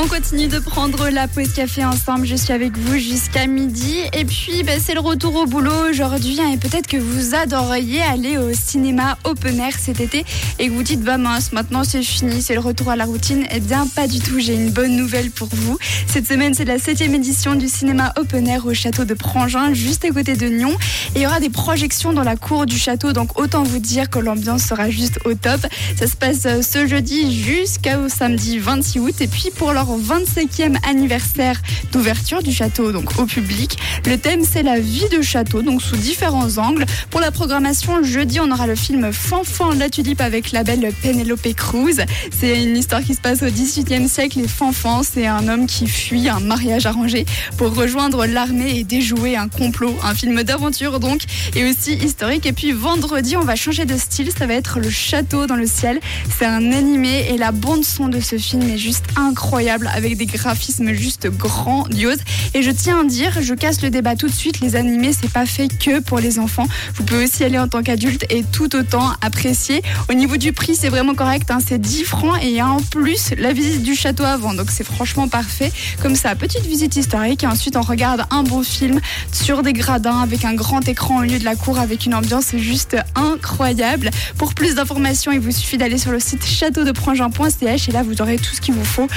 On continue de prendre la pause café ensemble. Je suis avec vous jusqu'à midi. Et puis, bah, c'est le retour au boulot aujourd'hui. hein, et peut-être que vous adoreriez aller au cinéma open air cet été et que vous dites, bah mince, maintenant c'est fini, c'est le retour à la routine. Eh bien, pas du tout. J'ai une bonne nouvelle pour vous. Cette semaine, c'est la septième édition du cinéma open air au château de Prangin, juste à côté de Nyon. Et il y aura des projections dans la cour du château. Donc, autant vous dire que l'ambiance sera juste au top. Ça se passe euh, ce jeudi jusqu'au samedi 26 août. Et puis, pour leur 25e anniversaire d'ouverture du château, donc au public, le thème c'est la vie de château, donc sous différents angles. Pour la programmation, jeudi, on aura le film Fanfan la tulipe avec la belle Penelope Cruz. C'est une histoire qui se passe au XVIIIe siècle. Et Fanfan, c'est un homme qui fuit un mariage arrangé pour rejoindre l'armée et déjouer un complot. Un film d'aventure donc, et aussi historique. Et puis vendredi, on va changer de style. Ça va être le château dans le ciel. C'est un animé et la bande son de ce film est juste incroyable avec des graphismes juste grandioses. Et je tiens à dire, je casse le débat tout de suite. Les animés, c'est pas fait que pour les enfants. Vous pouvez aussi aller en tant qu'adulte et tout autant apprécier. Au niveau du prix, c'est vraiment correct. hein. C'est 10 francs et il y a en plus la visite du château avant. Donc c'est franchement parfait. Comme ça, petite visite historique. Et ensuite, on regarde un bon film sur des gradins avec un grand écran au lieu de la cour avec une ambiance juste incroyable. Pour plus d'informations, il vous suffit d'aller sur le site châteaudeprangin.ch et là, vous aurez tout ce qu'il vous faut,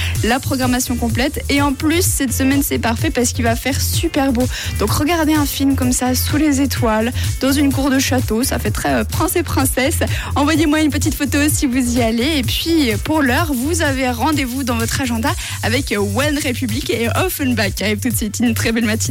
programmation complète. Et en plus, cette semaine, c'est parfait parce qu'il va faire super beau. Donc regardez un film comme ça, sous les étoiles, dans une cour de château, ça fait très euh, prince et princesse. Envoyez-moi une petite photo si vous y allez. Et puis, pour l'heure, vous avez rendez-vous dans votre agenda avec One Republic et Offenbach arrive tout de. Une très belle matinée.